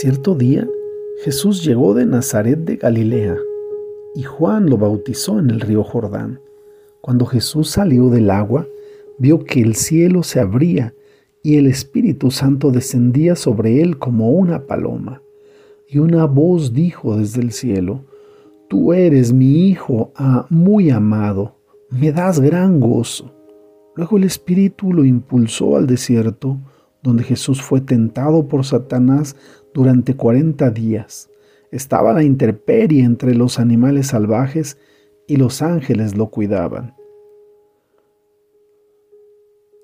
Cierto día, Jesús llegó de Nazaret de Galilea y Juan lo bautizó en el río Jordán. Cuando Jesús salió del agua, vio que el cielo se abría y el Espíritu Santo descendía sobre él como una paloma. Y una voz dijo desde el cielo, Tú eres mi Hijo ah, muy amado, me das gran gozo. Luego el Espíritu lo impulsó al desierto, donde Jesús fue tentado por Satanás durante cuarenta días. Estaba la intemperie entre los animales salvajes y los ángeles lo cuidaban.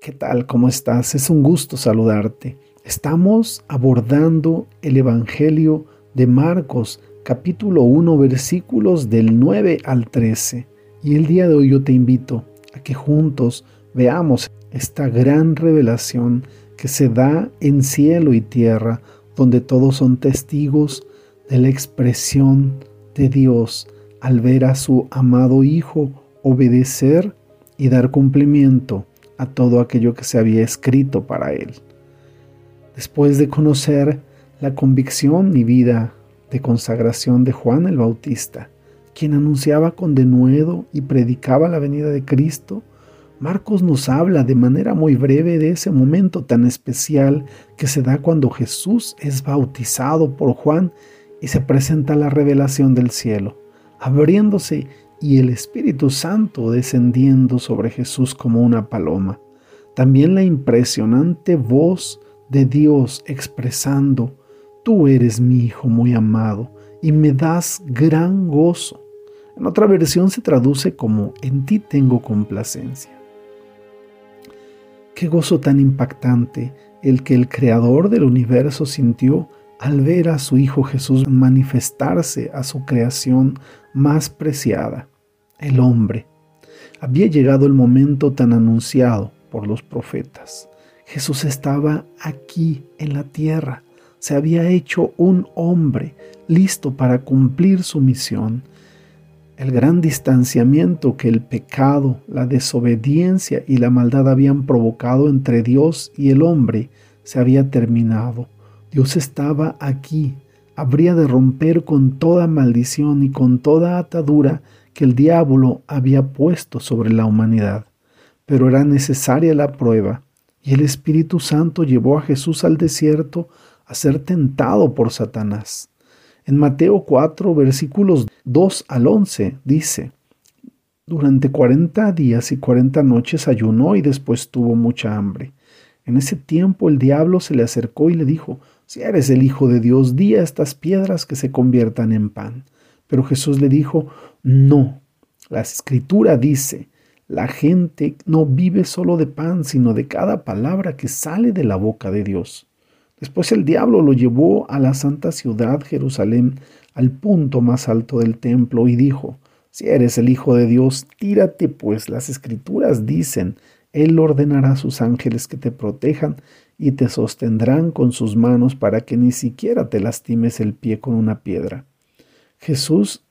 ¿Qué tal? ¿Cómo estás? Es un gusto saludarte. Estamos abordando el Evangelio de Marcos, capítulo 1, versículos del 9 al 13. Y el día de hoy yo te invito a que juntos veamos esta gran revelación que se da en cielo y tierra donde todos son testigos de la expresión de Dios al ver a su amado Hijo obedecer y dar cumplimiento a todo aquello que se había escrito para él. Después de conocer la convicción y vida de consagración de Juan el Bautista, quien anunciaba con denuedo y predicaba la venida de Cristo, Marcos nos habla de manera muy breve de ese momento tan especial que se da cuando Jesús es bautizado por Juan y se presenta la revelación del cielo, abriéndose y el Espíritu Santo descendiendo sobre Jesús como una paloma. También la impresionante voz de Dios expresando, Tú eres mi Hijo muy amado y me das gran gozo. En otra versión se traduce como, En ti tengo complacencia. Qué gozo tan impactante el que el Creador del universo sintió al ver a su Hijo Jesús manifestarse a su creación más preciada, el hombre. Había llegado el momento tan anunciado por los profetas. Jesús estaba aquí en la tierra, se había hecho un hombre listo para cumplir su misión el gran distanciamiento que el pecado, la desobediencia y la maldad habían provocado entre Dios y el hombre se había terminado. Dios estaba aquí, habría de romper con toda maldición y con toda atadura que el diablo había puesto sobre la humanidad. Pero era necesaria la prueba, y el Espíritu Santo llevó a Jesús al desierto a ser tentado por Satanás. En Mateo 4, versículos 2 al 11 dice, Durante cuarenta días y cuarenta noches ayunó y después tuvo mucha hambre. En ese tiempo el diablo se le acercó y le dijo, Si eres el Hijo de Dios, di a estas piedras que se conviertan en pan. Pero Jesús le dijo, No, la escritura dice, la gente no vive solo de pan, sino de cada palabra que sale de la boca de Dios. Después el diablo lo llevó a la santa ciudad Jerusalén, al punto más alto del templo, y dijo, Si eres el Hijo de Dios, tírate, pues las escrituras dicen, Él ordenará a sus ángeles que te protejan y te sostendrán con sus manos para que ni siquiera te lastimes el pie con una piedra. Jesús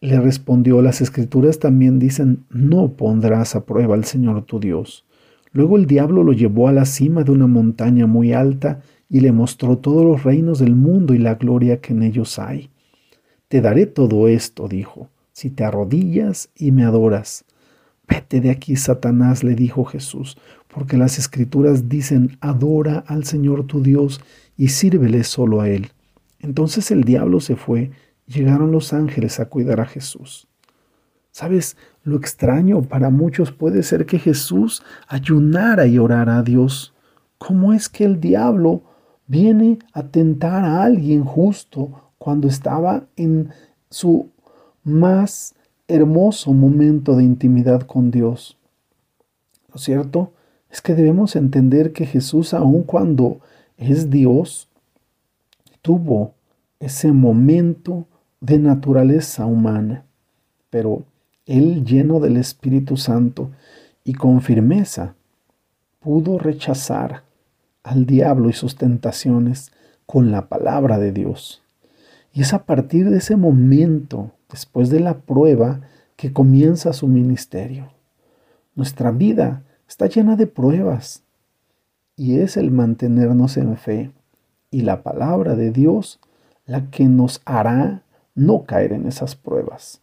le respondió, las escrituras también dicen, no pondrás a prueba al Señor tu Dios. Luego el diablo lo llevó a la cima de una montaña muy alta y le mostró todos los reinos del mundo y la gloria que en ellos hay. Te daré todo esto, dijo, si te arrodillas y me adoras. Vete de aquí, Satanás, le dijo Jesús, porque las escrituras dicen, adora al Señor tu Dios y sírvele solo a Él. Entonces el diablo se fue, llegaron los ángeles a cuidar a Jesús. ¿Sabes? Lo extraño para muchos puede ser que Jesús ayunara y orara a Dios. ¿Cómo es que el diablo viene a tentar a alguien justo cuando estaba en su más hermoso momento de intimidad con Dios? Lo cierto es que debemos entender que Jesús, aun cuando es Dios, tuvo ese momento de naturaleza humana, pero él lleno del Espíritu Santo y con firmeza pudo rechazar al diablo y sus tentaciones con la palabra de Dios. Y es a partir de ese momento, después de la prueba, que comienza su ministerio. Nuestra vida está llena de pruebas y es el mantenernos en fe, y la palabra de Dios la que nos hará no caer en esas pruebas,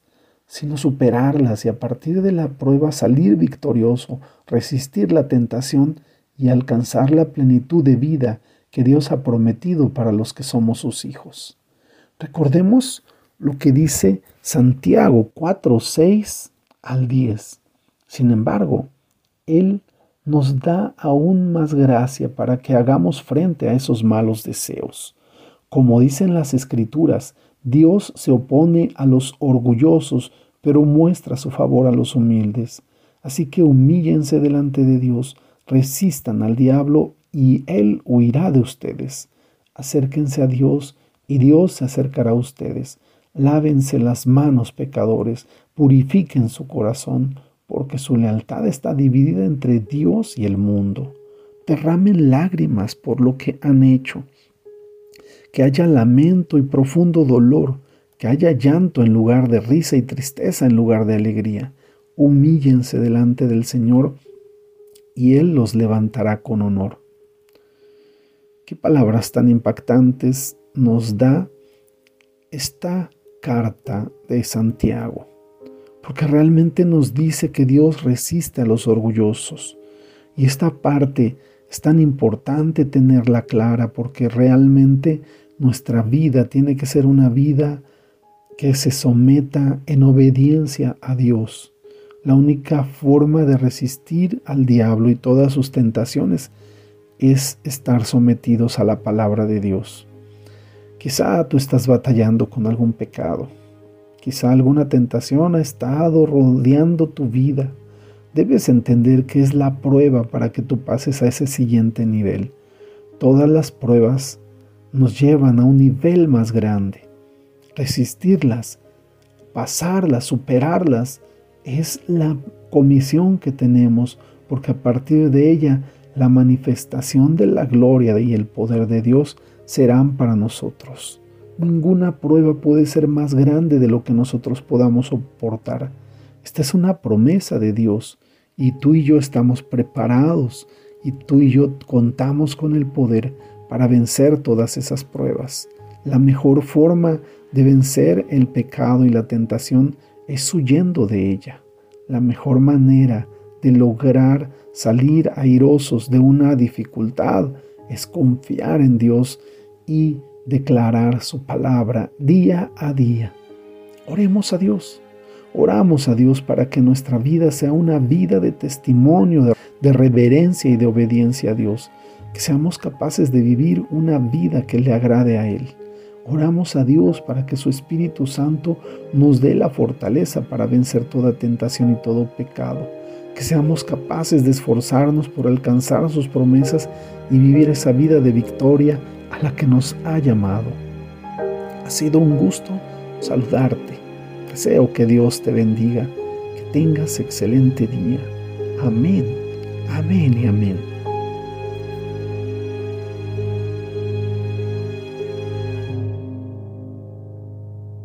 sino superarlas y a partir de la prueba salir victorioso, resistir la tentación y alcanzar la plenitud de vida que Dios ha prometido para los que somos sus hijos. Recordemos lo que dice Santiago 4, 6 al 10. Sin embargo, Él nos da aún más gracia para que hagamos frente a esos malos deseos. Como dicen las escrituras, Dios se opone a los orgullosos, pero muestra su favor a los humildes. Así que humíllense delante de Dios, resistan al diablo y Él huirá de ustedes. Acérquense a Dios y Dios se acercará a ustedes. Lávense las manos, pecadores, purifiquen su corazón, porque su lealtad está dividida entre Dios y el mundo. Derramen lágrimas por lo que han hecho. Que haya lamento y profundo dolor, que haya llanto en lugar de risa y tristeza en lugar de alegría. Humíllense delante del Señor y Él los levantará con honor. Qué palabras tan impactantes nos da esta carta de Santiago porque realmente nos dice que Dios resiste a los orgullosos. Y esta parte es tan importante tenerla clara porque realmente nuestra vida tiene que ser una vida que se someta en obediencia a Dios. La única forma de resistir al diablo y todas sus tentaciones es estar sometidos a la palabra de Dios. Quizá tú estás batallando con algún pecado Quizá alguna tentación ha estado rodeando tu vida. Debes entender que es la prueba para que tú pases a ese siguiente nivel. Todas las pruebas nos llevan a un nivel más grande. Resistirlas, pasarlas, superarlas, es la comisión que tenemos, porque a partir de ella la manifestación de la gloria y el poder de Dios serán para nosotros. Ninguna prueba puede ser más grande de lo que nosotros podamos soportar. Esta es una promesa de Dios y tú y yo estamos preparados y tú y yo contamos con el poder para vencer todas esas pruebas. La mejor forma de vencer el pecado y la tentación es huyendo de ella. La mejor manera de lograr salir airosos de una dificultad es confiar en Dios y declarar su palabra día a día. Oremos a Dios. Oramos a Dios para que nuestra vida sea una vida de testimonio, de, reverencia y de obediencia a Dios. Que seamos capaces de vivir una vida que le agrade a Él. Oramos a Dios para que su Espíritu Santo nos dé la fortaleza para vencer toda tentación y todo pecado. Que seamos capaces de esforzarnos por alcanzar sus promesas y vivir esa vida de victoria a la que nos ha llamado. Ha sido un gusto saludarte. Deseo que Dios te bendiga, que tengas excelente día. Amén, amén y amén.